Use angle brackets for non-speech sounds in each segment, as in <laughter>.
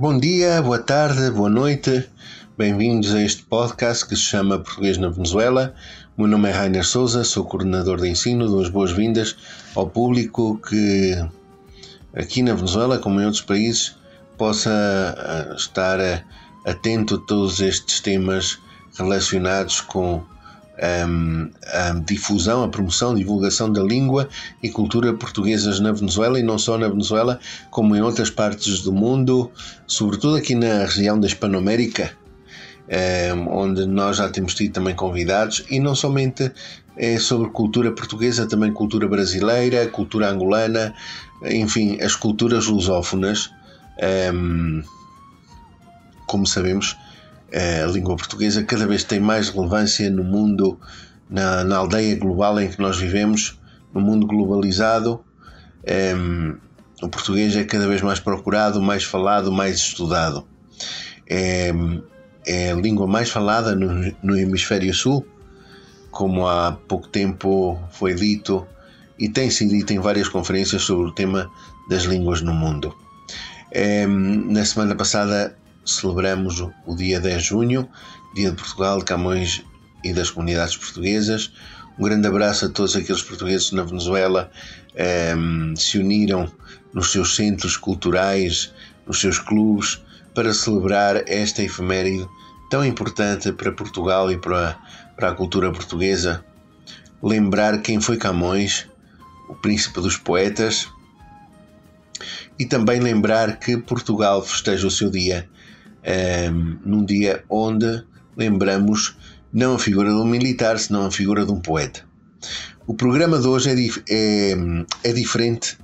Bom dia, boa tarde, boa noite. Bem-vindos a este podcast que se chama Português na Venezuela. O meu nome é Rainer Souza, sou coordenador de ensino. Dou as boas-vindas ao público que aqui na Venezuela, como em outros países, possa ah, estar ah, atento a todos estes temas relacionados com um, a difusão, a promoção, a divulgação da língua e cultura portuguesas na Venezuela e não só na Venezuela, como em outras partes do mundo, sobretudo aqui na região da Hispanoamérica, onde nós já temos tido também convidados, e não somente é sobre cultura portuguesa, também cultura brasileira, cultura angolana, enfim, as culturas lusófonas. Como sabemos, a língua portuguesa cada vez tem mais relevância no mundo, na, na aldeia global em que nós vivemos, no mundo globalizado. Um, o português é cada vez mais procurado, mais falado, mais estudado. É, é a língua mais falada no, no hemisfério sul, como há pouco tempo foi dito e tem sido dito em várias conferências sobre o tema das línguas no mundo. É, na semana passada celebramos o dia 10 de junho, Dia de Portugal, de Camões e das comunidades portuguesas. Um grande abraço a todos aqueles portugueses na Venezuela eh, se uniram nos seus centros culturais, nos seus clubes, para celebrar esta efeméride tão importante para Portugal e para, para a cultura portuguesa. Lembrar quem foi Camões, o príncipe dos poetas, e também lembrar que Portugal festeja o seu dia um, num dia onde lembramos não a figura de um militar, senão a figura de um poeta. O programa de hoje é, dif é, é diferente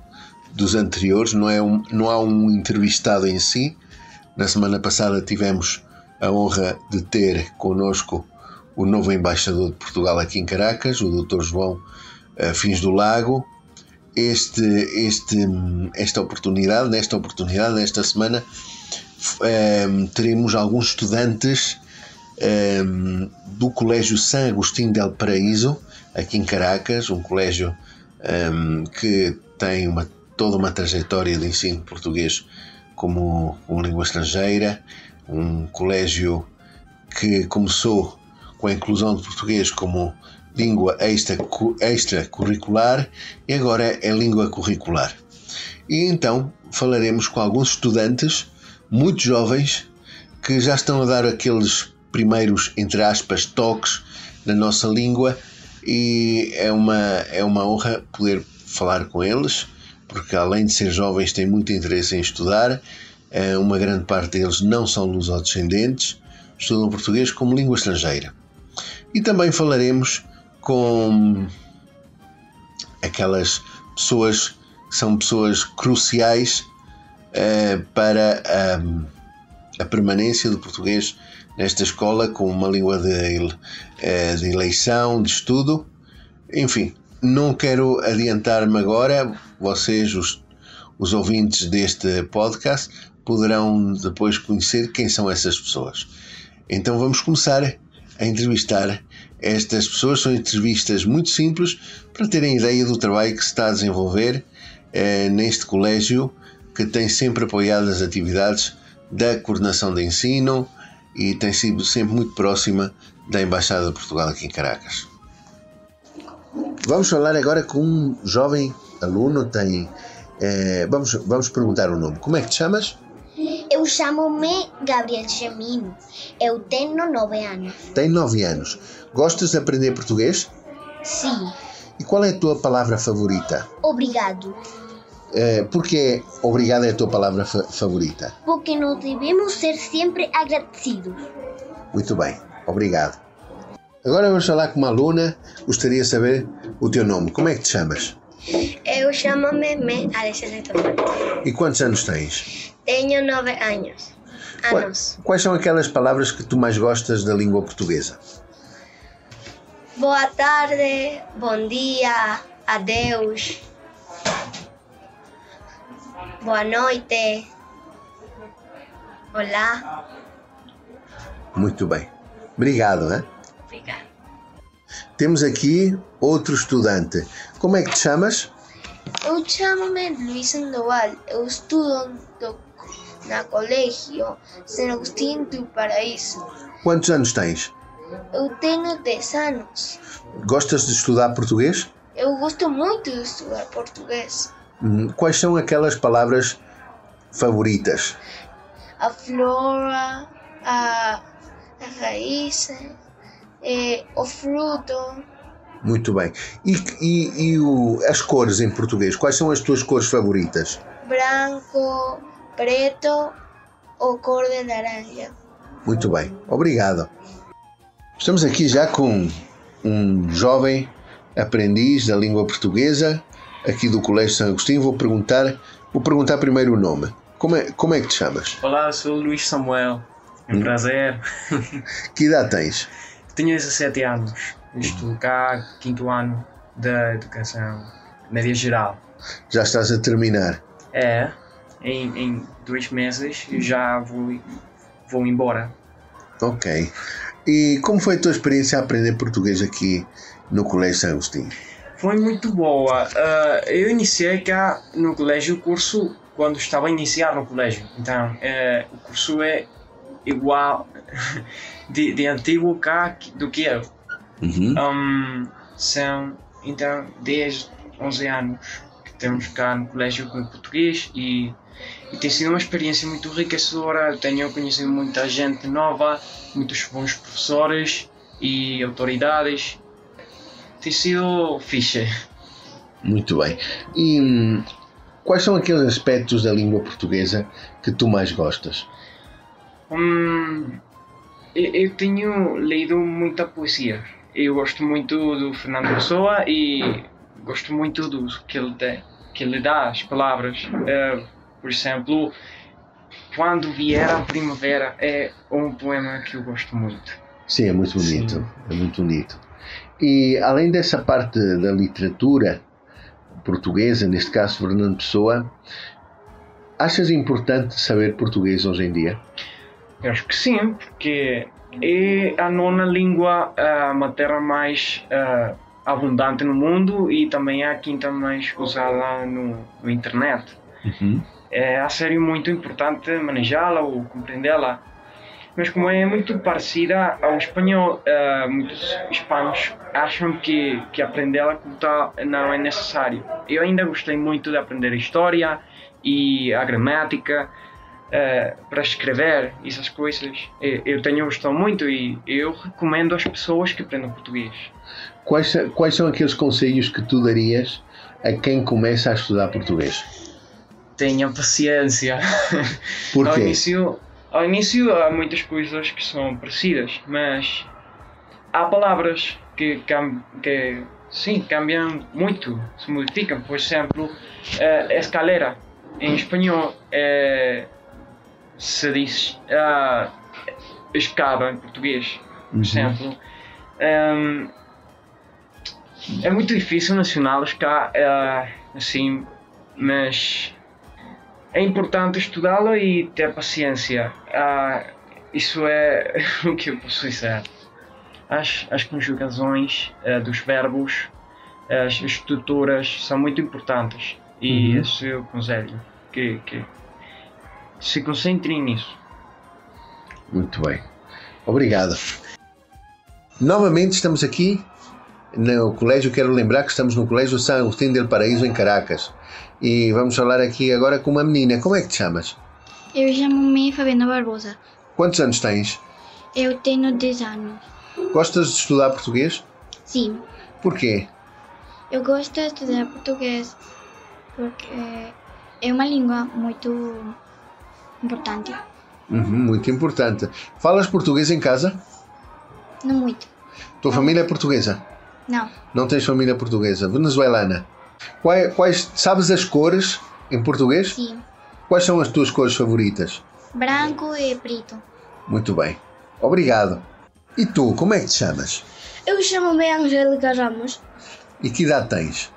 dos anteriores, não, é um, não há um entrevistado em si. Na semana passada tivemos a honra de ter connosco o novo embaixador de Portugal aqui em Caracas, o Dr. João uh, Fins do Lago. Este, este, esta oportunidade, nesta oportunidade, nesta semana, ehm, teremos alguns estudantes ehm, do Colégio San Agostinho del Paraíso, aqui em Caracas, um colégio ehm, que tem uma, toda uma trajetória de ensino português como uma língua estrangeira, um colégio que começou com a inclusão de português como língua extracurricular extra e agora é língua curricular. E então falaremos com alguns estudantes muito jovens que já estão a dar aqueles primeiros, entre aspas, toques na nossa língua e é uma, é uma honra poder falar com eles, porque além de ser jovens têm muito interesse em estudar, é, uma grande parte deles não são lusodescendentes, estudam português como língua estrangeira. E também falaremos com aquelas pessoas que são pessoas cruciais eh, para a, a, permanência do português nesta escola com uma língua de, eh, de eleição, de estudo. Enfim, não quero adiantar-me agora, vocês, os, os ouvintes deste podcast, poderão depois conhecer quem são essas pessoas. Então vamos começar a entrevistar estas pessoas. São entrevistas muito simples para terem ideia do trabalho que se está a desenvolver eh, neste colégio que tem sempre apoiado as atividades da coordenação de ensino e tem sido sempre muito próxima da Embaixada de Portugal aqui em Caracas. Vamos falar agora com um jovem aluno, tem. É, vamos, vamos perguntar o nome. Como é que te chamas? Eu chamo-me Gabriel Gemino. Eu tenho nove anos. Tem nove anos. Gostas de aprender português? Sim. E qual é a tua palavra favorita? Obrigado. Eh, porque obrigado é a tua palavra fa favorita? Porque nós devemos ser sempre agradecidos. Muito bem, obrigado. Agora vamos falar com uma aluna. Gostaria de saber o teu nome. Como é que te chamas? Eu chamo-me Me Alexandre Tomás. E quantos anos tens? Tenho nove anos. Anos. Quais são aquelas palavras que tu mais gostas da língua portuguesa? Boa tarde, bom dia, adeus. Boa noite. Olá. Muito bem. Obrigado, né? Obrigada. Temos aqui outro estudante. Como é que te chamas? Eu chamo-me Luiz Sandoval. Eu estudo do, na colégio São Agostinho do Paraíso. Quantos anos tens? Eu tenho 10 anos. Gostas de estudar português? Eu gosto muito de estudar português. Hum, Quais são aquelas palavras favoritas? A flora, a, a raiz, eh, o fruto. Muito bem. E, e- e o- as cores em português? Quais são as tuas cores favoritas? branco, preto ou cor de laranja. Muito bem. Obrigado. Estamos aqui já com um jovem aprendiz da língua portuguesa aqui do Colégio São Agostinho. Vou perguntar, vou perguntar primeiro o nome. Como é, como é que te chamas? Olá, sou o Luís Samuel. É um prazer. <laughs> Que idade tens? Tenho 17 anos. Estou cá, quinto ano da educação média geral. Já estás a terminar. É, em, em dois meses já vou, vou embora. Ok. E como foi a tua experiência a aprender português aqui no Colégio São Agostinho? Foi muito boa. Ah, eu iniciei cá no colégio o curso quando estava a iniciar no colégio. Então, eh, o curso é igual <laughs> de, de antigo cá do que eu. Uhum. Um, são então 10, 11 anos que temos cá no colégio com português e, e tem sido uma experiência muito enriquecedora. Eu tenho conhecido muita gente nova, muitos bons professores e autoridades. Tem sido fixe. Muito bem. E hum, quais são aqueles aspectos da língua portuguesa que tu mais gostas? Hum, eu, eu tenho lido muita poesia. Eu gosto muito do Fernando Pessoa e gosto muito do que ele, dá, que ele dá as palavras. Eh, por exemplo, Quando Vier a Primavera é um poema que eu gosto muito. Sim, é muito bonito. Sim. É muito bonito. E além dessa parte da literatura portuguesa, neste caso Fernando Pessoa, achas importante saber português hoje em dia? Eu acho que sim, porque é a nona língua ah, materna mais ah, abundante no mundo e também é a quinta mais usada no, no internet. Uhum. É a sério muito importante manejá-la ou compreendê-la. Mas como é muito parecida ao espanhol, ah, muitos hispanos acham que, que aprendê-la como tal não é necessário. Eu ainda gostei muito de aprender a história e a gramática eh, para escrever essas coisas. Eu, eu tenho gostado muito e eu recomendo às pessoas que aprendam português. Quais, quais são aqueles conselhos que tu darias a quem começa a estudar português? Tenham paciência. Ao Porquê? início, ao início há muitas coisas que são parecidas, mas há palavras que, que sim, cambiam muito, se modificam. Por exemplo, eh, escalera em espanhol eh, se diz ah, escada em português, por Uhum. exemplo. Ehm, é muito difícil nacional cá, eh, assim, mas é importante estudá-la e ter paciência. Ah, isso é <laughs> o que eu posso dizer. As, as conjugações eh, dos verbos, as estruturas são muito importantes e Uhum. esse é o conselho que, que se concentrem nisso. Muito bem. Obrigado. Novamente estamos aqui no colégio. Quero lembrar que estamos no Colégio São Agostinho del Paraíso, em Caracas. E vamos falar aqui agora com uma menina. Como é que te chamas? Eu chamo-me Fabiana Barbosa. Quantos anos tens? Eu tenho 10 anos. Gostas de estudar português? Sim, Porquê? eu gosto de estudar português porque é uma língua muito importante. Uhum, muito importante. Falas português em casa? Não muito. Tua família é portuguesa? Não, Não tens família portuguesa? Venezuelana? Quais, quais- sabes as cores em português? Sim. Quais são as tuas cores favoritas? Branco e preto. Muito bem. Obrigado. E tu, como é que te chamas? Eu chamo-me Angélica Ramos. E que idade tens?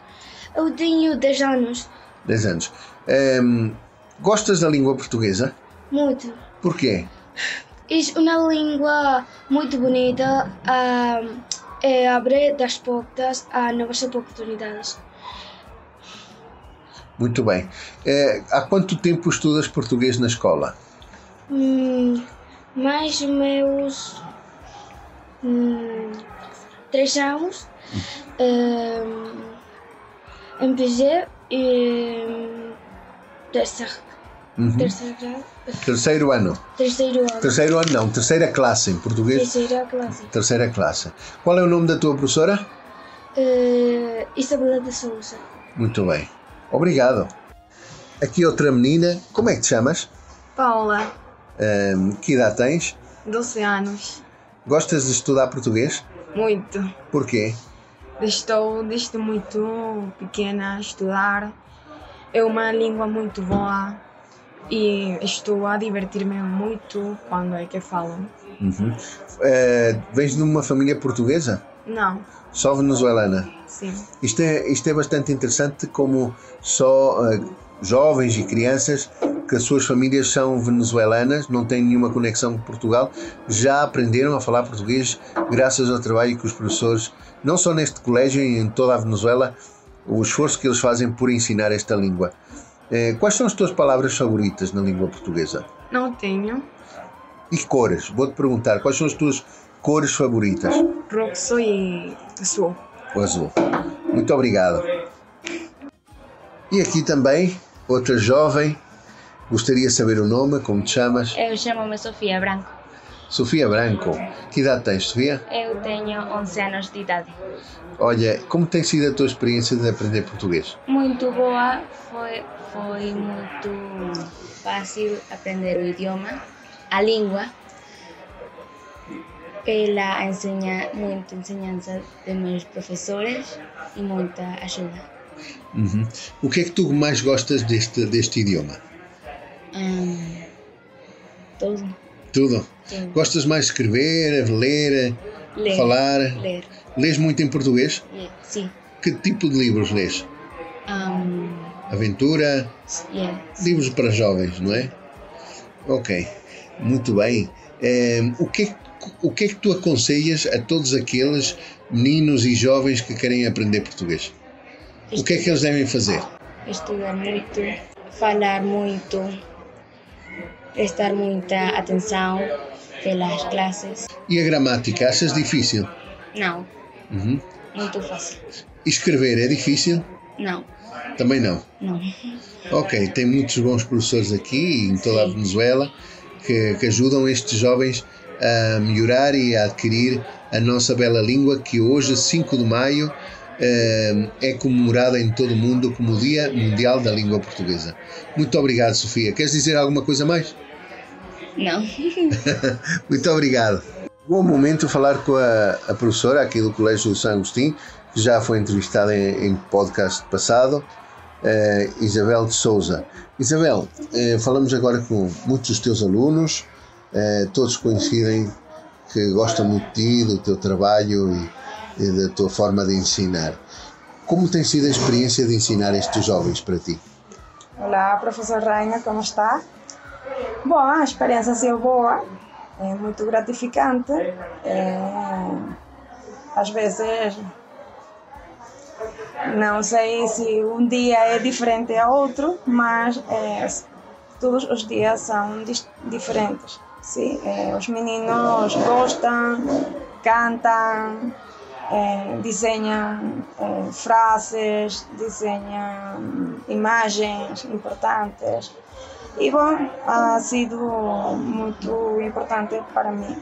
Eu tenho 10 anos. 10 anos. Ehm, gostas da língua portuguesa? Muito. Porquê? É uma língua muito bonita. ah, e abre as portas a novas oportunidades. Muito bem. Eh, há quanto tempo estudas português na escola? Hum, mais meus hum, três anos. Hum, empecé em terceiro, Uhum. terceiro, grau- Terceiro ano. terceiro ano. Terceiro ano não, terceira classe em português. Terceira classe. Terceira classe. Qual é o nome da tua professora? Eh, Isabela de Souza. Muito bem. Obrigado. Aqui outra menina. Como é que te chamas? Paula, que idade tens? 12 anos. Gostas de estudar português? Muito. Porquê? Estou desde muito pequena a estudar. É uma língua muito boa e estou a divertir-me muito quando é que falo. Uhum. Eh, vens de uma família portuguesa? Não, Só venezuelana? sim. Isto é, isto é bastante interessante como só eh, jovens e crianças que as suas famílias são venezuelanas, não têm nenhuma conexão com Portugal, já aprenderam a falar português graças ao trabalho que os professores, não só neste colégio e em toda a Venezuela, o esforço que eles fazem por ensinar esta língua. Eh, quais são as tuas palavras favoritas na língua portuguesa? Não tenho. E cores? Vou-te perguntar, quais são as tuas cores favoritas? Roxo e azul. o azul. Muito obrigado. E aqui também, outra jovem, gostaria de saber o nome, como te chamas? Eu chamo-me Sofia Branco. Sofia Branco. Que idade tens, Sofia? Eu tenho 11 anos de idade. Olha, como tem sido a tua experiência de aprender português? Muito boa, foi, foi muito fácil aprender o idioma, a língua, pela enseña, muita enseñança de meus professores e muita ajuda. Uhum. O que é que tu mais gostas deste, deste idioma? Hum, tudo. Tudo? Sim. Gostas mais de escrever, ler, Ler. falar? Ler. Lês muito em português? Yeah, sim. Que tipo de livros lês? Um, Aventura? yeah. Livros para jovens, não é? Ok, muito bem. Eh, o, que, é que- o que é que tu aconselhas a todos aqueles meninos e jovens que querem aprender português? O que é que eles devem fazer? estudar muito, falar muito, prestar muita atenção pelas classes. E a gramática, achas difícil? Não, Uhum. muito fácil. Escrever é difícil? Não, Também não. não. Ok, tem muitos bons professores aqui em toda a Sim. Venezuela que, que ajudam estes jovens a melhorar e a adquirir a nossa bela língua que hoje, 5 de maio, eh, é comemorada em todo o mundo como o Dia Mundial da Língua Portuguesa. Muito obrigado, Sofia. Queres dizer alguma coisa mais? Não. <laughs> Muito obrigado. Bom momento falar com a, a professora aqui do Colégio São Agostinho, que já foi entrevistada em, em podcast passado, eh, Isabel de Souza. Isabel, eh, falamos agora com muitos dos teus alunos, eh, todos coincidem que gostam muito de ti, do teu trabalho e, e da tua forma de ensinar. Como tem sido a experiência de ensinar estes jovens para ti? Olá, professor Raina, como está? Bom, a experiência sido boa, é muito gratificante. É, às vezes, não sei se um dia é diferente a outro, mas é, todos os dias são diferentes. Sim, é, os meninos gostam, cantam, é, desenham é, frases, desenham imagens importantes. E bom, ha sido muito importante para mim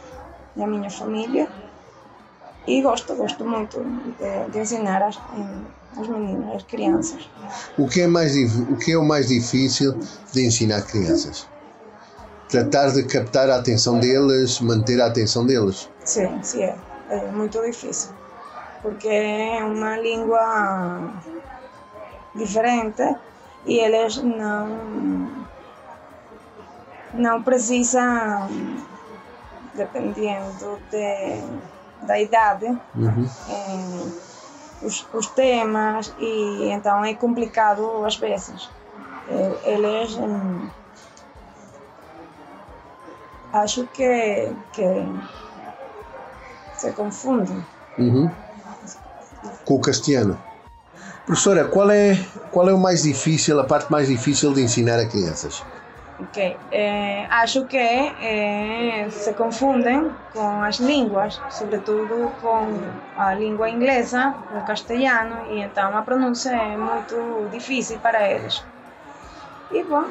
e a minha família. E gosto, gosto muito de, de ensinar as, os meninos, as crianças. O que, é mais, o que é o mais difícil de ensinar crianças? Tratar de captar a atenção deles, manter a atenção deles. Sim, sim, é, é muito difícil. Porque é uma língua diferente e eles não não precisam dependendo de, da idade Uhum. eh, os, os temas e então é complicado às vezes Eh, eles hum, acho que, que se confundem Uhum. Com o castelhano. Professora, qual é, qual é o mais difícil, a parte mais difícil de ensinar a crianças? Ok, eh, acho que eh, se confundem com as línguas, sobretudo com a língua inglesa, com o castelhano, e então a pronúncia é muito difícil para eles. E bom,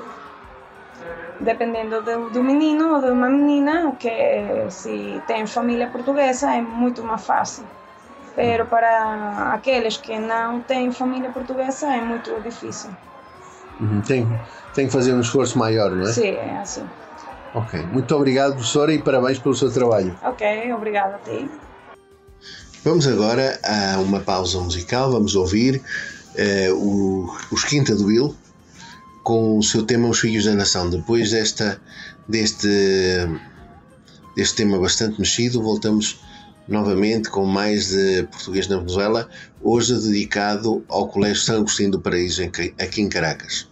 dependendo do, do menino ou de uma menina, que se tem família portuguesa é muito mais fácil. Pero para aqueles que não têm família portuguesa é muito difícil. Tem, tem que fazer um esforço maior, não é? Sim, é assim. Ok. Muito obrigado, professora, e parabéns pelo seu trabalho. Ok, obrigada a ti. Vamos agora a uma pausa musical. Vamos ouvir eh, o- os Quinta do Will com o seu tema Os Filhos da Nação. Depois desta, deste, deste tema bastante mexido, voltamos novamente com mais de Português na Venezuela, hoje dedicado ao Colégio São Agostinho do Paraíso, aqui em Caracas.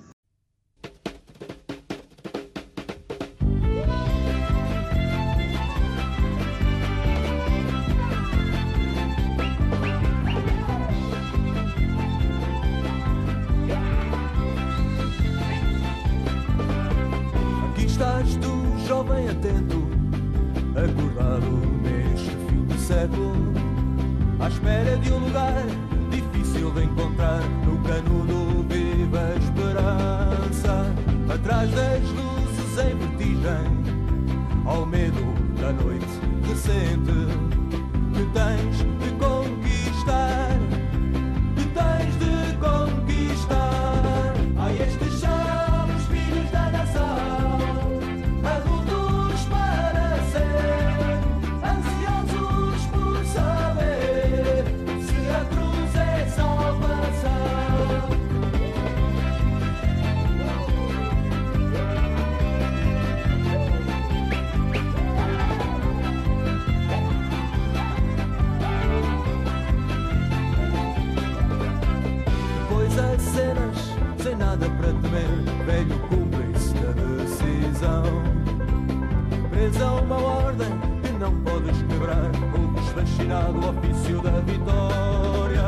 Ordem que não podes quebrar, o desfascinado ofício da vitória.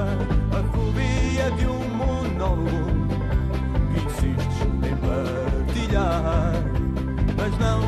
A fobia de um monólogo que insistes em partilhar. Mas não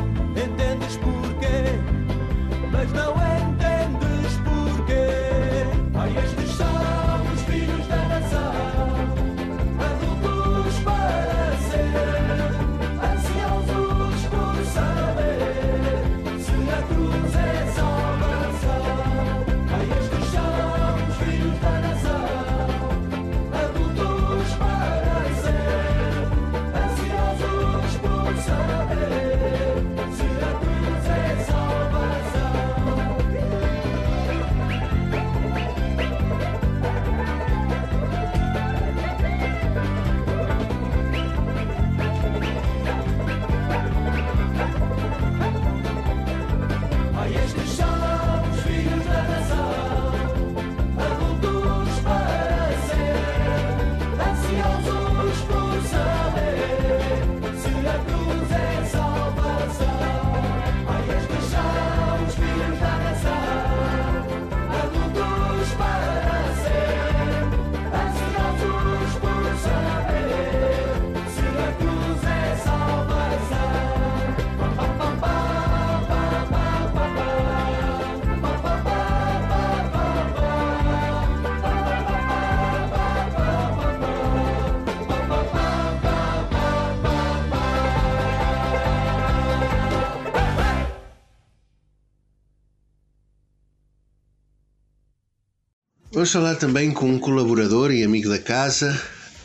Vamos falar também com um colaborador e amigo da casa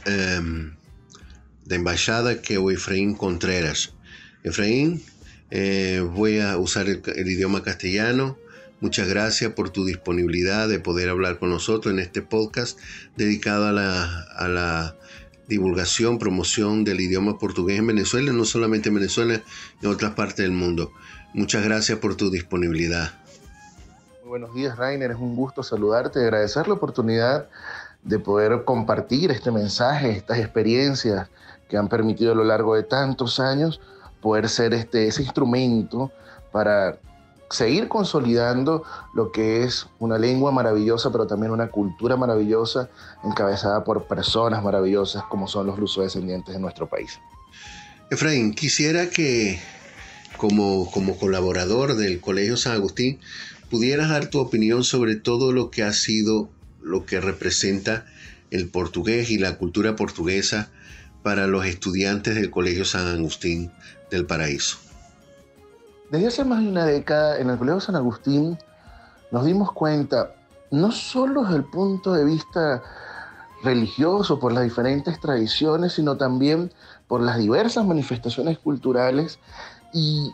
ehm, da embaixada, que é o Efraín Contreras. Efraín, eh, voy a usar el, el idioma castellano. Muchas gracias por tu disponibilidad de poder hablar con nosotros en este podcast dedicado a la, a la divulgación, promoción del idioma portugués en Venezuela, no solamente en Venezuela, en otras partes del mundo. Muchas gracias por tu disponibilidad. Buenos días, Rainer. Es un gusto saludarte y agradecer la oportunidad de poder compartir este mensaje, estas experiencias que han permitido a lo largo de tantos años poder ser este, ese instrumento para seguir consolidando lo que es una lengua maravillosa, pero también una cultura maravillosa encabezada por personas maravillosas como son los lusodescendientes de nuestro país. Efraín, quisiera que como, como colaborador del Colegio San Agustín pudieras dar tu opinión sobre todo lo que ha sido, lo que representa el portugués y la cultura portuguesa para los estudiantes del Colegio San Agustín del Paraíso. Desde hace más de una década en el Colegio San Agustín nos dimos cuenta, no solo desde el punto de vista religioso, por las diferentes tradiciones, sino también por las diversas manifestaciones culturales y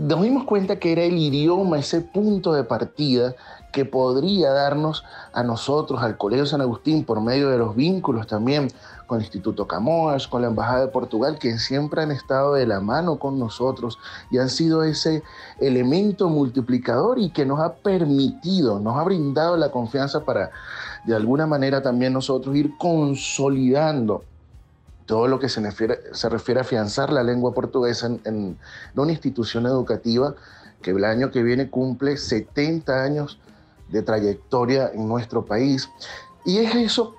nos dimos cuenta que era el idioma ese punto de partida que podría darnos a nosotros, al Colegio San Agustín, por medio de los vínculos también con el Instituto Camões, con la Embajada de Portugal, que siempre han estado de la mano con nosotros y han sido ese elemento multiplicador y que nos ha permitido, nos ha brindado la confianza para de alguna manera también nosotros ir consolidando todo lo que se refiere, a afianzar la lengua portuguesa en, en, una institución educativa que el año que viene cumple 70 años de trayectoria en nuestro país. Y es eso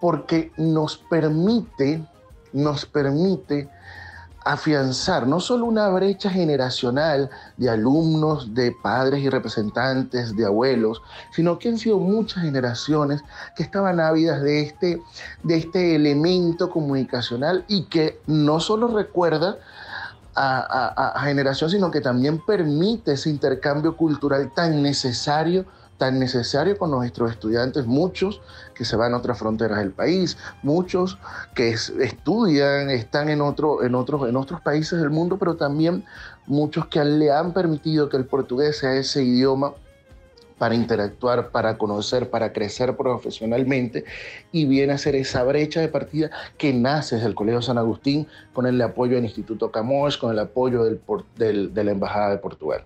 porque nos permite, nos permite afianzar no solo una brecha generacional de alumnos, de padres y representantes, de abuelos, sino que han sido muchas generaciones que estaban ávidas de este, de este elemento comunicacional y que no solo recuerda a, a, a generación, sino que también permite ese intercambio cultural tan necesario tan necesario con nuestros estudiantes, muchos que se van a otras fronteras del país, muchos que estudian, están en, otro, en, otros, en otros países del mundo, pero también muchos que le han permitido que el portugués sea ese idioma para interactuar, para conocer, para crecer profesionalmente y viene a ser esa brecha de partida que nace desde el Colegio San Agustín con el apoyo del Instituto Camões, con el apoyo del, del, de la Embajada de Portugal.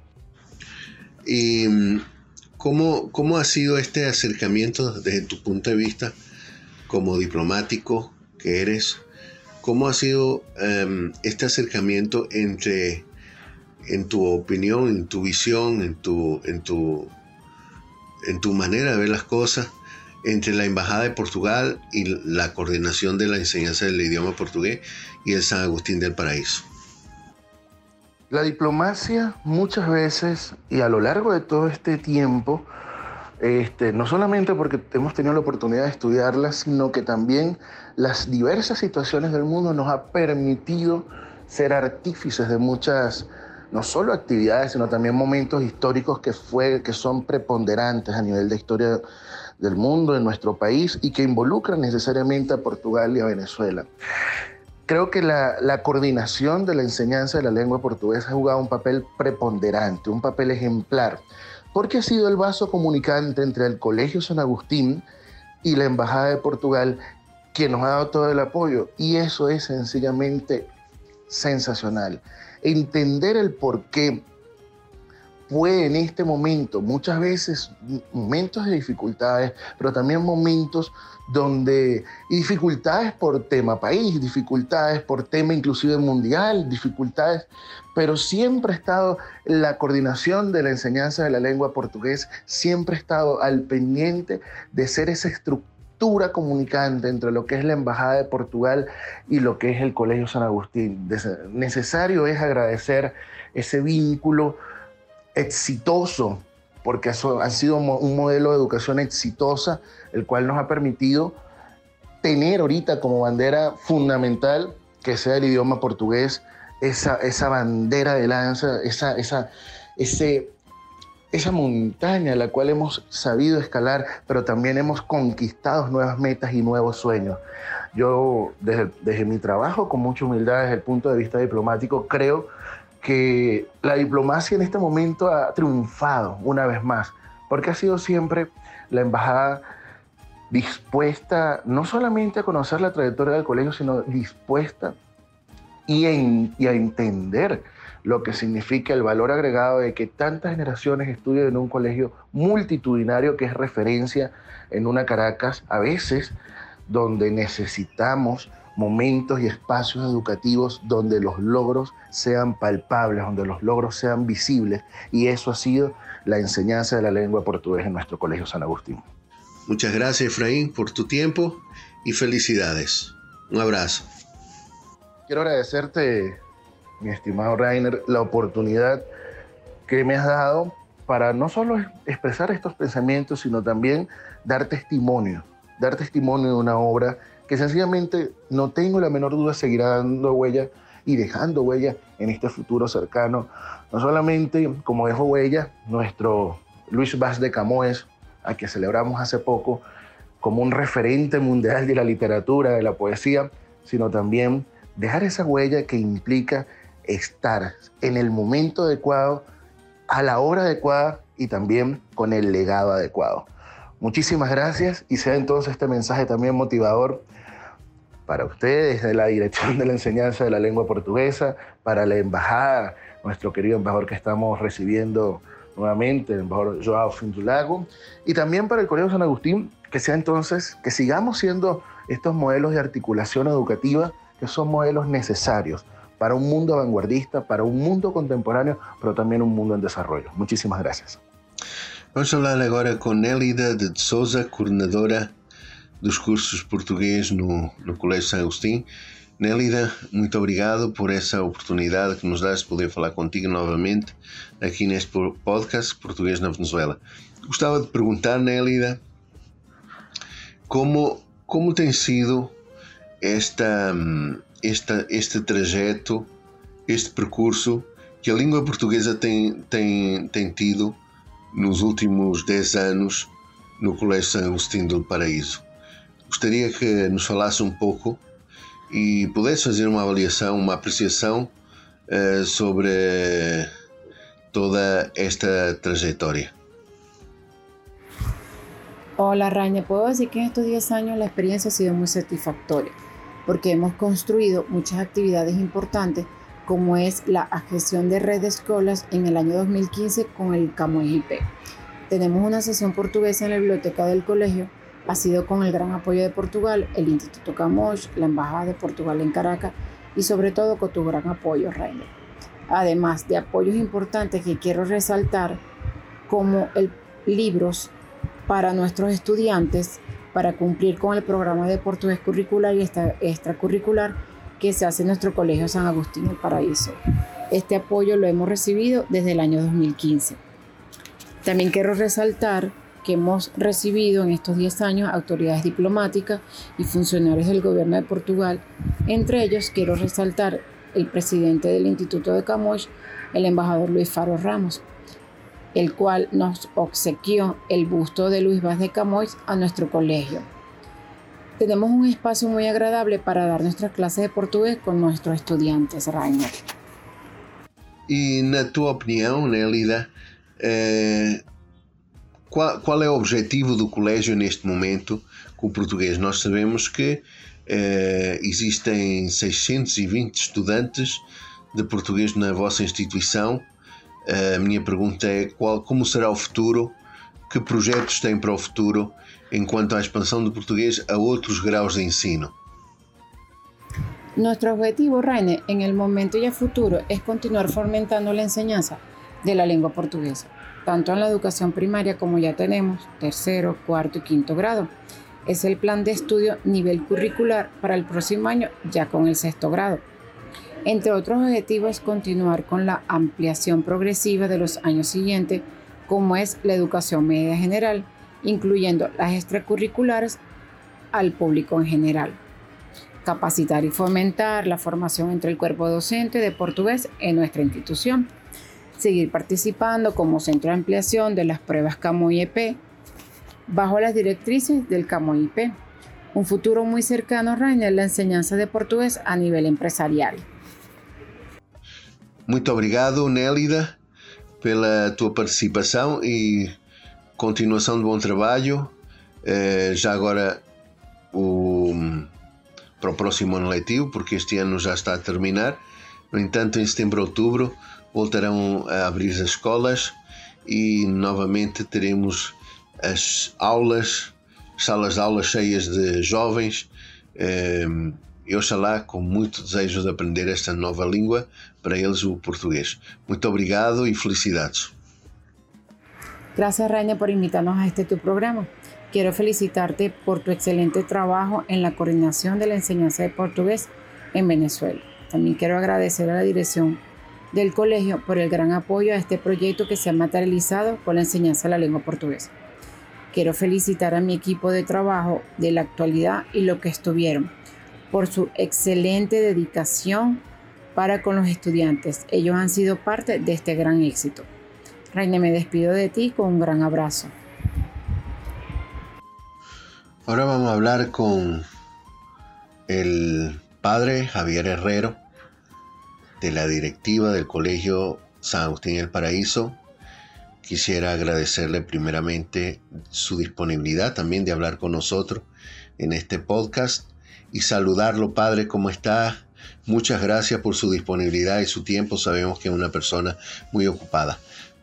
Y ¿Cómo, ¿Cómo ha sido este acercamiento desde tu punto de vista como diplomático que eres? ¿Cómo ha sido um, este acercamiento entre, en tu opinión, en tu visión, en tu, en tu, en tu manera de ver las cosas, entre la Embajada de Portugal y la coordinación de la enseñanza del idioma portugués y el San Agustín del Paraíso? La diplomacia muchas veces y a lo largo de todo este tiempo, este, no solamente porque hemos tenido la oportunidad de estudiarla, sino que también las diversas situaciones del mundo nos ha permitido ser artífices de muchas, no solo actividades, sino también momentos históricos que, fue, que son preponderantes a nivel de historia del mundo, en nuestro país, y que involucran necesariamente a Portugal y a Venezuela creo que la, coordinación de la enseñanza de la lengua portuguesa ha jugado un papel preponderante, un papel ejemplar, porque ha sido el vaso comunicante entre el Colegio San Agustín y la Embajada de Portugal quien nos ha dado todo el apoyo. Y eso es sencillamente sensacional. Entender el por qué puede en este momento, muchas veces momentos de dificultades, pero también momentos donde, y dificultades por tema país, dificultades por tema inclusive mundial, dificultades, pero siempre ha estado la coordinación de la enseñanza de la lengua portugués, siempre ha estado al pendiente de ser esa estructura comunicante entre lo que es la Embajada de Portugal y lo que es el Colegio San Agustín. Necesario es agradecer ese vínculo exitoso, porque ha sido un modelo de educación exitosa, el cual nos ha permitido tener ahorita como bandera fundamental que sea el idioma portugués, esa, esa bandera de lanza, esa, esa, ese, esa montaña a la cual hemos sabido escalar, pero también hemos conquistado nuevas metas y nuevos sueños. Yo, desde, desde mi trabajo, con mucha humildad, desde el punto de vista diplomático, creo que la diplomacia en este momento ha triunfado una vez más, porque ha sido siempre la embajada dispuesta no solamente a conocer la trayectoria del colegio, sino dispuesta y, a entender lo que significa el valor agregado de que tantas generaciones estudien en un colegio multitudinario que es referencia en una Caracas, a veces donde necesitamos momentos y espacios educativos donde los logros sean palpables, donde los logros sean visibles, y eso ha sido la enseñanza de la lengua portuguesa en nuestro Colegio San Agustín. Muchas gracias, Efraín, por tu tiempo y felicidades. Un abrazo. Quiero agradecerte, mi estimado Rainer, la oportunidad que me has dado para no solo expresar estos pensamientos, sino también dar testimonio, dar testimonio de una obra que sencillamente no tengo la menor duda seguirá dando huella y dejando huella en este futuro cercano. No solamente como dejó huella nuestro Luis Vaz de Camoes, a que celebramos hace poco como un referente mundial de la literatura, de la poesía, sino también dejar esa huella que implica estar en el momento adecuado, a la hora adecuada y también con el legado adecuado. Muchísimas gracias y sea entonces este mensaje también motivador para ustedes de la Dirección de la Enseñanza de la Lengua Portuguesa, para la embajada, nuestro querido embajador que estamos recibiendo nuevamente, el embajador Joao Findulago, y también para el Colegio San Agustín, que sea entonces, que sigamos siendo estos modelos de articulación educativa que son modelos necesarios para un mundo vanguardista, para un mundo contemporáneo, pero también un mundo en desarrollo. Muchísimas gracias. Vamos falar agora com Nélida de Souza, coordenadora dos cursos português no, no Colégio São Agostinho. Nélida, muito obrigado por essa oportunidade que nos dás de poder falar contigo novamente aqui neste po- podcast Português na Venezuela. Gostava de perguntar, Nélida, como, como tem sido esta, esta, este trajeto, este percurso que a língua portuguesa tem, tem, tem tido nos últimos 10 anos no Colégio São Agostinho do Paraíso. Gostaria que nos falasse um pouco e pudesse fazer uma avaliação, uma apreciação eh, sobre toda esta trajetória. Hola, Raña. Puedo decir que en estos 10 años la experiencia ha sido muy satisfactoria porque hemos construido muchas actividades importantes como es la gestión de red de escuelas en el año 2015 con el CAMOES IP. Tenemos una sesión portuguesa en la biblioteca del colegio, ha sido con el gran apoyo de Portugal, el Instituto Camões, la Embajada de Portugal en Caracas y sobre todo con tu gran apoyo, Rainer. Además de apoyos importantes que quiero resaltar como el libros para nuestros estudiantes para cumplir con el programa de portugués curricular y extra- extracurricular que se hace en nuestro Colegio San Agustín del Paraíso. Este apoyo lo hemos recibido desde el año 2015. También quiero resaltar que hemos recibido en estos 10 años autoridades diplomáticas y funcionarios del gobierno de Portugal. Entre ellos quiero resaltar el presidente del Instituto de Camões, el embajador Luis Faro Ramos, el cual nos obsequió el busto de Luis Vaz de Camões a nuestro colegio. Tenemos un espacio muy agradable para dar nuestras clases de portugués con nuestros estudiantes, Rainer. E na tua opinião, Nélida, eh, qual, qual é o objetivo do colégio neste momento com o português? Nós sabemos que eh, existem 620 estudantes de português na vossa instituição. Eh, a minha pergunta é qual, como será o futuro? Que projetos têm para o futuro enquanto à expansão do português a outros graus de ensino? Nuestro objetivo, Rainer, en el momento y el futuro es continuar fomentando la enseñanza de la lengua portuguesa, tanto en la educación primaria como ya tenemos, tercero, cuarto y quinto grado. Es el plan de estudio nivel curricular para el próximo año ya con el sexto grado. Entre otros objetivos, continuar con la ampliación progresiva de los años siguientes, como es la educación media general, incluyendo las extracurriculares al público en general. Capacitar y fomentar la formación entre el cuerpo docente de portugués en nuestra institución. Seguir participando como centro de ampliación de las pruebas CAMOI EP bajo las directrices del CAMOI IP. Un futuro muy cercano, Rainer, la enseñanza de portugués a nivel empresarial. Muito obrigado, Nélida, pela tua participação e continuação de bom trabalho eh, já agora o, para o próximo ano letivo, porque este ano já está a terminar. No entanto, em setembro, outubro, voltarão a abrir as escolas e novamente teremos as aulas, salas de aulas cheias de jovens. ehm, E oxalá com muito desejo de aprender esta nova língua, para eles o português. Muito obrigado e felicidades. Gracias, Raina, por invitarnos a este tu programa. Quiero felicitarte por tu excelente trabajo en la coordinación de la enseñanza de portugués en Venezuela. También quiero agradecer a la dirección del colegio por el gran apoyo a este proyecto que se ha materializado con la enseñanza de la lengua portuguesa. Quiero felicitar a mi equipo de trabajo de la actualidad y lo que estuvieron por su excelente dedicación para con los estudiantes. Ellos han sido parte de este gran éxito. Reina, me despido de ti con un gran abrazo. Ahora vamos a hablar con el padre Javier Herrero de la directiva del Colegio San Agustín El Paraíso. Quisiera agradecerle primeramente su disponibilidad también de hablar con nosotros en este podcast y saludarlo, padre, ¿cómo está? Muchas gracias por su disponibilidad y su tiempo. Sabemos que es una persona muy ocupada.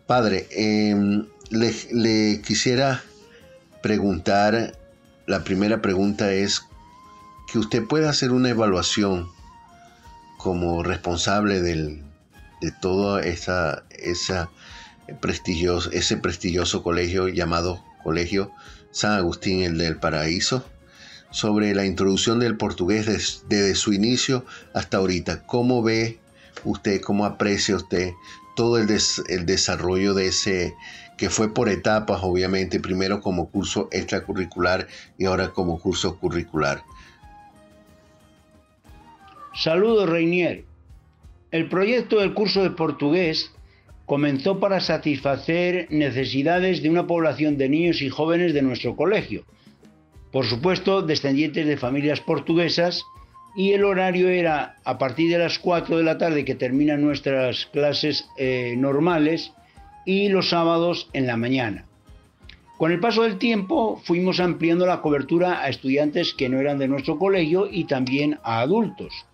Padre, eh, le, le quisiera preguntar, la primera pregunta es que usted pueda hacer una evaluación como responsable del, de todo esa, esa prestigioso, ese prestigioso colegio llamado Colegio San Agustín el del Paraíso sobre la introducción del portugués des- desde su inicio hasta ahorita. ¿Cómo ve usted, cómo aprecia usted todo el, des- el desarrollo de ese, que fue por etapas, obviamente, primero como curso extracurricular y ahora como curso curricular? Saludos, Reinier. El proyecto del curso de portugués comenzó para satisfacer necesidades de una población de niños y jóvenes de nuestro colegio. Por supuesto, descendientes de familias portuguesas y el horario era a partir de las 4 de la tarde que terminan nuestras clases eh, normales y los sábados en la mañana. Con el paso del tiempo fuimos ampliando la cobertura a estudiantes que no eran de nuestro colegio y también a adultos.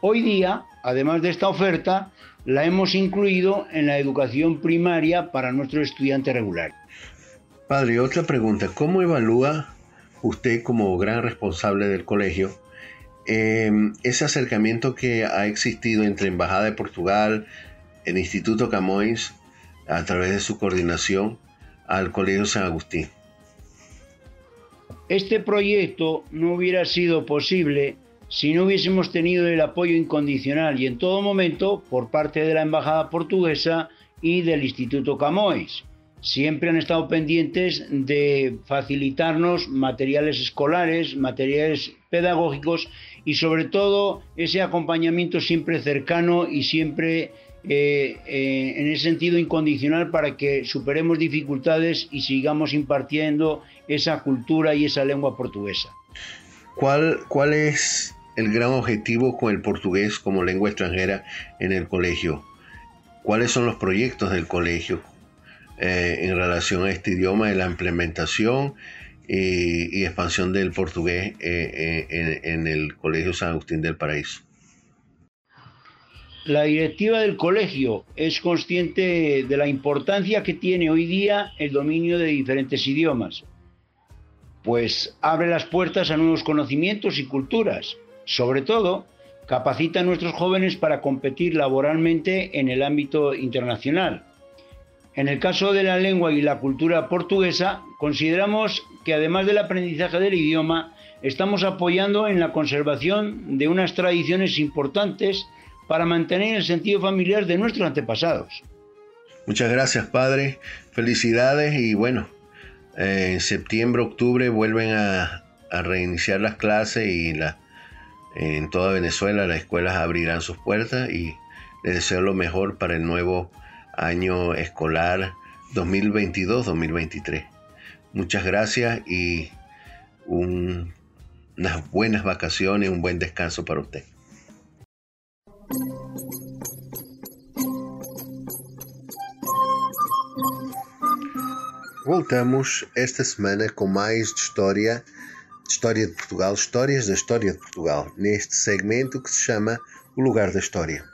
Hoy día, además de esta oferta, la hemos incluido en la educación primaria para nuestros estudiantes regulares. Padre, otra pregunta. ¿Cómo evalúa usted como gran responsable del colegio eh, ese acercamiento que ha existido entre Embajada de Portugal, el Instituto Camões, a través de su coordinación, al Colegio San Agustín? Este proyecto no hubiera sido posible si no hubiésemos tenido el apoyo incondicional y en todo momento por parte de la Embajada portuguesa y del Instituto Camões. Siempre han estado pendientes de facilitarnos materiales escolares, materiales pedagógicos y sobre todo ese acompañamiento siempre cercano y siempre eh, eh, en ese sentido incondicional para que superemos dificultades y sigamos impartiendo esa cultura y esa lengua portuguesa. ¿Cuál, ¿Cuál es el gran objetivo con el portugués como lengua extranjera en el colegio? ¿Cuáles son los proyectos del colegio eh, en relación a este idioma y la implementación y, y expansión del portugués eh, eh, en, en el Colegio San Agustín del Paraíso? La directiva del colegio es consciente de la importancia que tiene hoy día el dominio de diferentes idiomas, pues abre las puertas a nuevos conocimientos y culturas. Sobre todo, capacita a nuestros jóvenes para competir laboralmente en el ámbito internacional. En el caso de la lengua y la cultura portuguesa, consideramos que además del aprendizaje del idioma, estamos apoyando en la conservación de unas tradiciones importantes para mantener el sentido familiar de nuestros antepasados. Muchas gracias, padre. Felicidades y bueno, eh, en septiembre, octubre vuelven a, a reiniciar las clases y la, en toda Venezuela las escuelas abrirán sus puertas y les deseo lo mejor para el nuevo año escolar 2022-2023. Muchas gracias y un- unas buenas vacaciones, un buen descanso para usted. Voltamos esta semana com mais história, história de Portugal, histórias da história de Portugal, neste segmento que se chama O Lugar da História.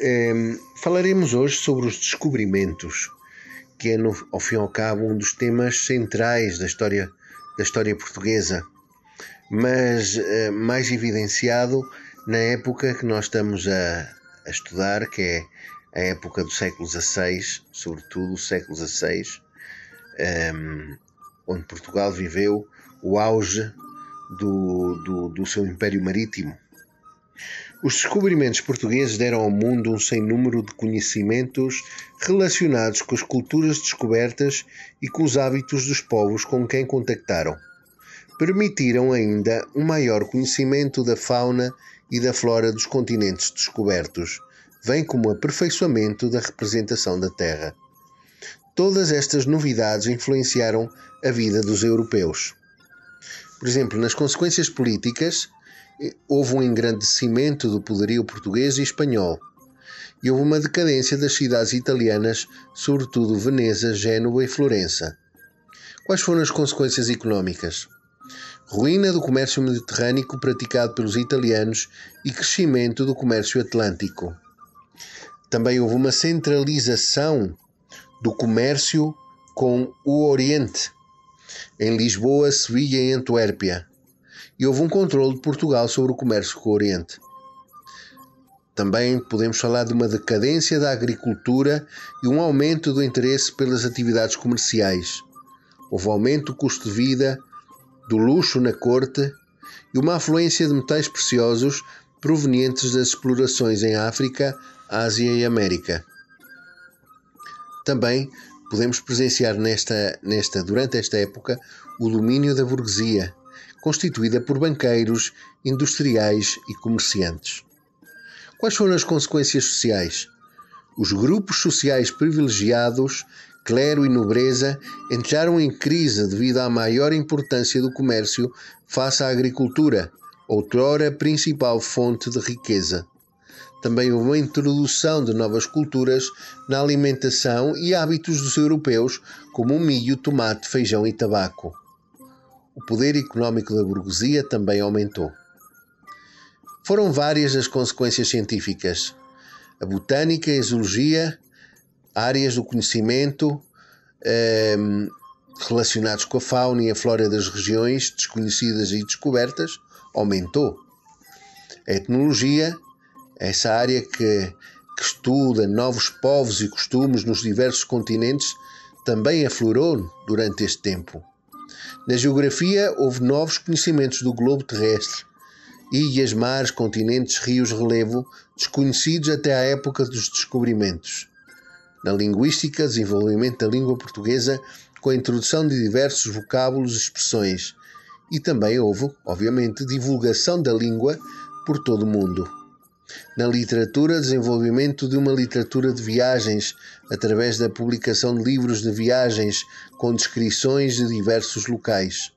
Ehm, falaremos hoje sobre os descobrimentos, que é, no, ao fim e ao cabo, um dos temas centrais da história, da história portuguesa, mas eh, mais evidenciado na época que nós estamos a, a estudar, que é a época do século XVI, sobretudo o século XVI, um, onde Portugal viveu o auge do, do, do seu império marítimo. Os descobrimentos portugueses deram ao mundo um sem número de conhecimentos relacionados com as culturas descobertas e com os hábitos dos povos com quem contactaram. Permitiram ainda um maior conhecimento da fauna e da flora dos continentes descobertos, bem como aperfeiçoamento da representação da Terra. Todas estas novidades influenciaram a vida dos europeus. Por exemplo, nas consequências políticas, houve um engrandecimento do poderio português e espanhol, e houve uma decadência das cidades italianas, sobretudo Veneza, Génova e Florença. Quais foram as consequências económicas? Ruína do comércio mediterrâneo praticado pelos italianos e crescimento do comércio atlântico. Também houve uma centralização do comércio com o Oriente, em Lisboa, Sevilha e Antuérpia, e houve um controle de Portugal sobre o comércio com o Oriente. Também podemos falar de uma decadência da agricultura e um aumento do interesse pelas atividades comerciais. Houve aumento do custo de vida, do luxo na corte e uma afluência de metais preciosos provenientes das explorações em África, Ásia e América. Também podemos presenciar nesta, nesta, durante esta época o domínio da burguesia, constituída por banqueiros, industriais e comerciantes. Quais foram as consequências sociais? Os grupos sociais privilegiados, clero e nobreza, entraram em crise devido à maior importância do comércio face à agricultura, outrora principal fonte de riqueza. Também uma introdução de novas culturas na alimentação e hábitos dos europeus, como o milho, tomate, feijão e tabaco. O poder económico da burguesia também aumentou. Foram várias as consequências científicas. A botânica a zoologia, áreas do conhecimento eh, relacionados com a fauna e a flora das regiões desconhecidas e descobertas, aumentou. A etnologia essa área que, que estuda novos povos e costumes nos diversos continentes, também aflorou durante este tempo. Na geografia, houve novos conhecimentos do globo terrestre, ilhas, mares, continentes, rios, relevo, desconhecidos até à época dos descobrimentos. Na linguística, desenvolvimento da língua portuguesa com a introdução de diversos vocábulos e expressões. E também houve, obviamente, divulgação da língua por todo o mundo. Na literatura, desenvolvimento de uma literatura de viagens através da publicação de livros de viagens com descrições de diversos locais.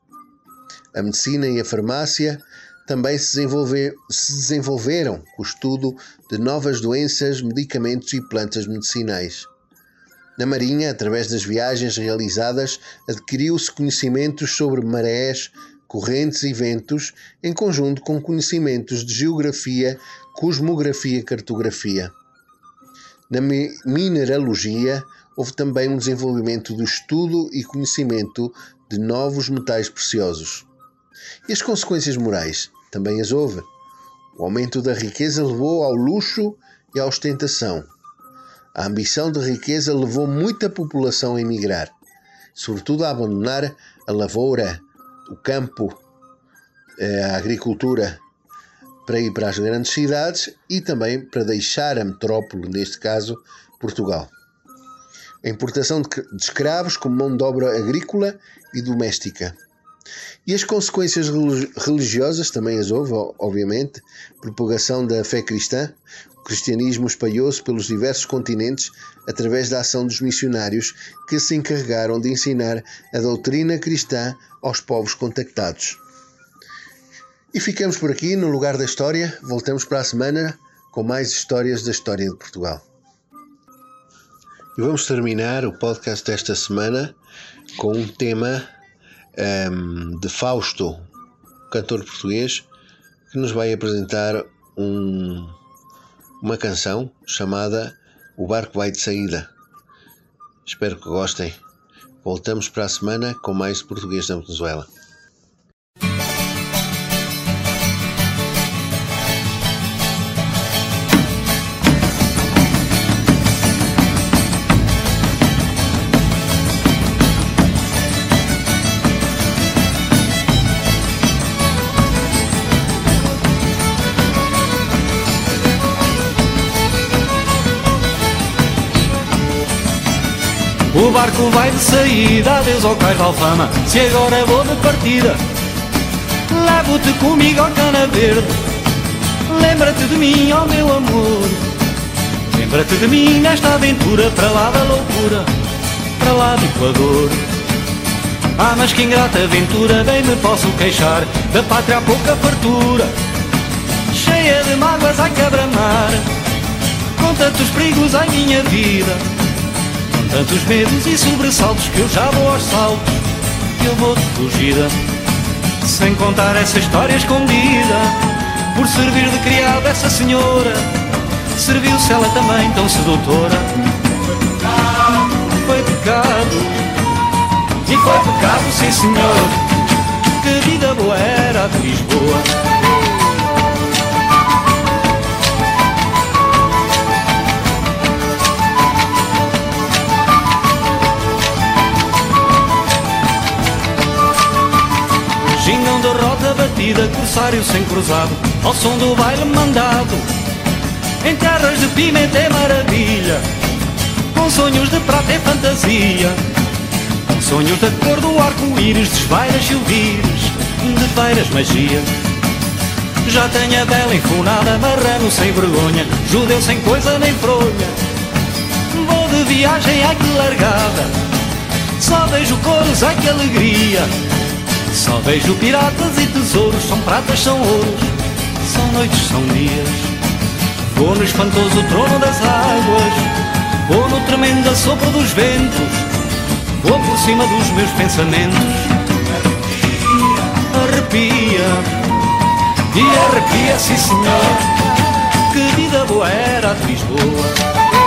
A medicina e a farmácia também se, desenvolver, se desenvolveram com o estudo de novas doenças, medicamentos e plantas medicinais. Na Marinha, através das viagens realizadas, adquiriu-se conhecimentos sobre marés, correntes e ventos, em conjunto com conhecimentos de geografia, cosmografia e cartografia. Na mineralogia, houve também um desenvolvimento do estudo e conhecimento de novos metais preciosos. E as consequências morais? Também as houve. O aumento da riqueza levou ao luxo e à ostentação. A ambição de riqueza levou muita população a emigrar, sobretudo a abandonar a lavoura, o campo, eh, a agricultura, para ir para as grandes cidades e também para deixar a metrópole, neste caso, Portugal. A importação de escravos como mão de obra agrícola e doméstica. E as consequências religiosas também as houve, obviamente. Propagação da fé cristã. O cristianismo espalhou-se pelos diversos continentes através da ação dos missionários que se encarregaram de ensinar a doutrina cristã aos povos contactados. E ficamos por aqui no lugar da história. Voltamos para a semana com mais histórias da história de Portugal. E vamos terminar o podcast desta semana com um tema um, de Fausto, cantor português, que nos vai apresentar um, uma canção chamada O Barco Vai de Saída. Espero que gostem. Voltamos para a semana com mais português na Venezuela. O barco vai de saída, adeus ao cais de Alfama. Se agora vou de partida Levo-te comigo ao cana verde. Lembra-te de mim, ó meu amor. Lembra-te de mim nesta aventura Para lá da loucura, para lá do Equador. Ah, mas que ingrata aventura Bem me posso queixar Da pátria há pouca fartura Cheia de mágoas a quebra-mar Com tantos perigos à minha vida Tantos medos e sobressaltos que eu já vou aos saltos. Que eu vou de fugida Sem contar essa história escondida Por servir de criada essa senhora Serviu-se ela também tão sedutora. Foi pecado E foi pecado, sim senhor. Que vida boa era de Lisboa batida, corsário sem cruzado Ao som do baile mandado Em terras de pimenta é maravilha Com sonhos de prata é fantasia Com sonhos da cor do arco-íris Desvairas silvires, de feiras magia. Já tenho a bela enfunada, marrano sem vergonha Judeu sem coisa nem fronha. Vou de viagem, ai que largada Só vejo cores, ai que alegria só vejo piratas e tesouros, são pratas, são ouros, são noites, são dias. Vou no espantoso trono das águas, vou no tremendo assopro dos ventos, vou por cima dos meus pensamentos. Arrepia, e arrepia, sim senhor, que vida boa era de Lisboa.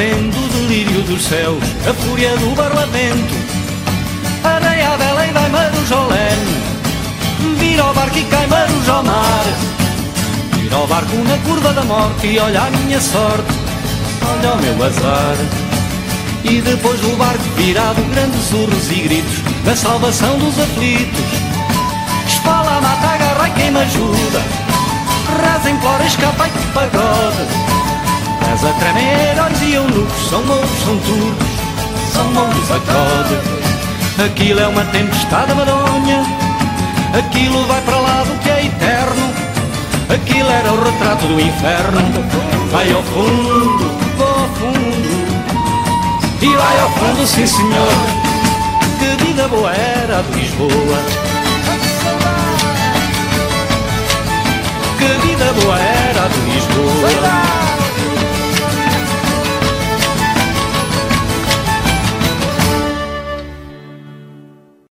Ardendo, o delírio dos céus, a fúria do barlavento. Areia a vela e vai marujolene, vira ao barco e cai marujo ao mar. Vira ao barco na curva da morte e olha a minha sorte, olha o meu azar. E depois do barco virado, grandes urros e gritos, da salvação dos aflitos. Espala, mata, agarra e quem me ajuda, reza, implora, escapa e que Mas a tremer, olhos e eunucos São mouros, são turcos, são mouros a code. Aquilo é uma tempestade madonha. Aquilo vai para lá do que é eterno. Aquilo era o retrato do inferno. Vai ao fundo, vou ao fundo. E vai ao fundo, sim senhor. Que vida boa era a de Lisboa. Que vida boa era de Lisboa